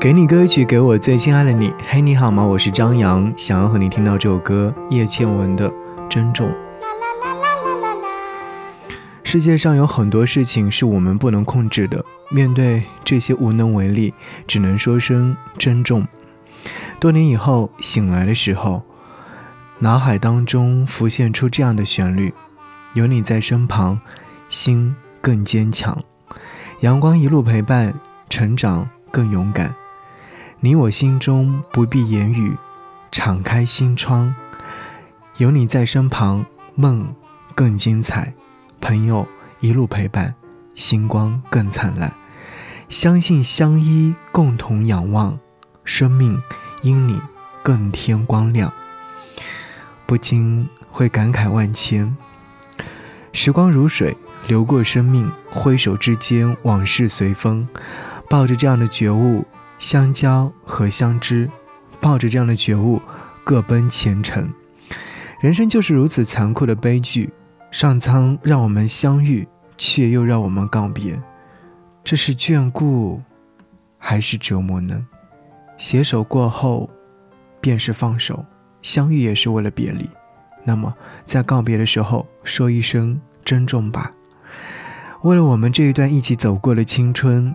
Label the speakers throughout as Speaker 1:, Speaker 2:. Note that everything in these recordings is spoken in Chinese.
Speaker 1: 给你歌曲，给我最亲爱的你。嘿，你好吗？我是张扬，想要和你听到这首歌，叶倩文的《珍重》。世界上有很多事情是我们不能控制的，面对这些无能为力，只能说声珍重。多年以后醒来的时候，脑海当中浮现出这样的旋律：有你在身旁，心更坚强。阳光一路陪伴，成长更勇敢。你我心中不必言语，敞开心窗，有你在身旁，梦更精彩。朋友一路陪伴，星光更灿烂。相信相依，共同仰望，生命因你更添光亮。不禁会感慨万千。时光如水流过生命，挥手之间，往事随风。抱着这样的觉悟。相交和相知，抱着这样的觉悟，各奔前程。人生就是如此残酷的悲剧。上苍让我们相遇，却又让我们告别。这是眷顾，还是折磨呢？携手过后，便是放手。相遇也是为了别离。那么，在告别的时候，说一声珍重吧。为了我们这一段一起走过的青春。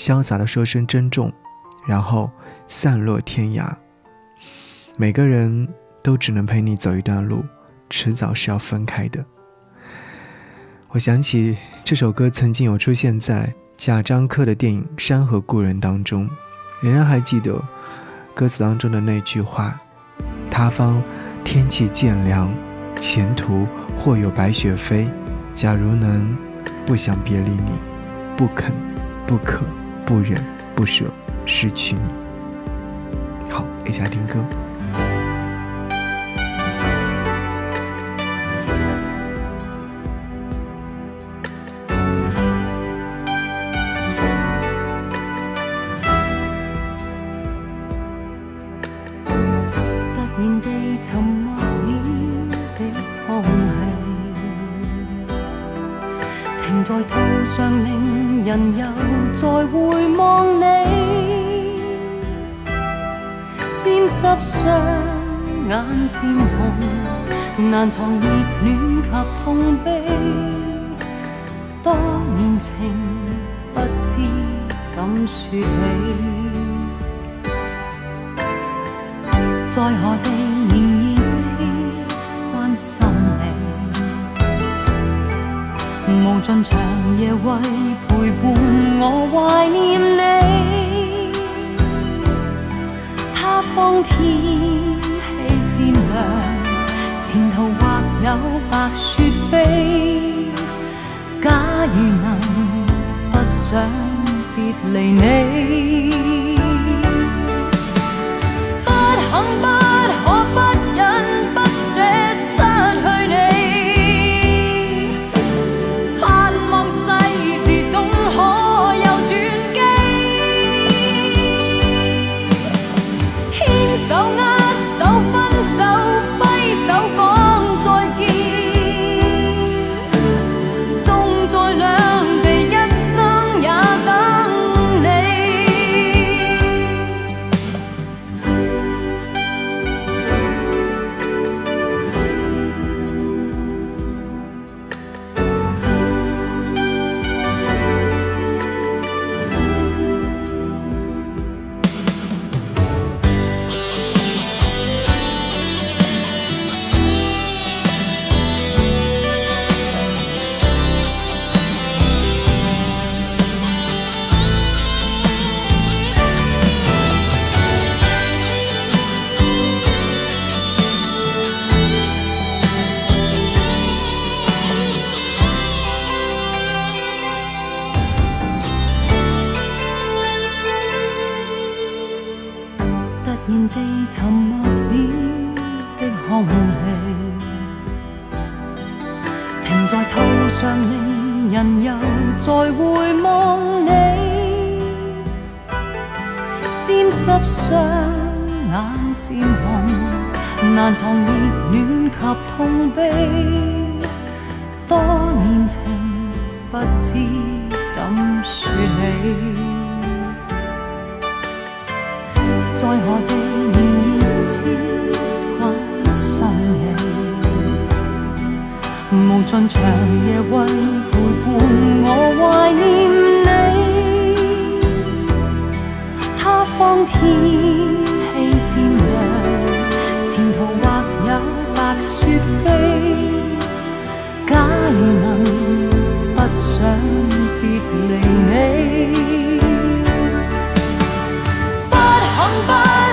Speaker 1: 潇洒的说声珍重，然后散落天涯。每个人都只能陪你走一段路，迟早是要分开的。我想起这首歌曾经有出现在贾樟柯的电影《山河故人》当中，仍然还记得歌词当中的那句话：“他方天气渐凉，前途或有白雪飞。假如能不想别离你，不肯，不可。”不忍不舍失去你。好，一下听歌。
Speaker 2: 突然地沉默了的空气，停在途上令。人又在乎湿双眼渐红，难藏热恋及痛悲。多年情不知怎说起，在何地仍热切关心你，无尽长夜为。陪伴我怀念你，方天气渐凉，前途或有白雪飞。假如能不想别离你，不肯不。沉默了的空气，停在途上，令人又再回望你。沾湿双眼渐红，难藏热恋及痛悲。多年情，不知怎说起。在何地，仍然痴关心你。无尽长夜为陪伴，我怀念你。他方天气渐凉，前途或有白雪飞。假如能不想别离你。狂奔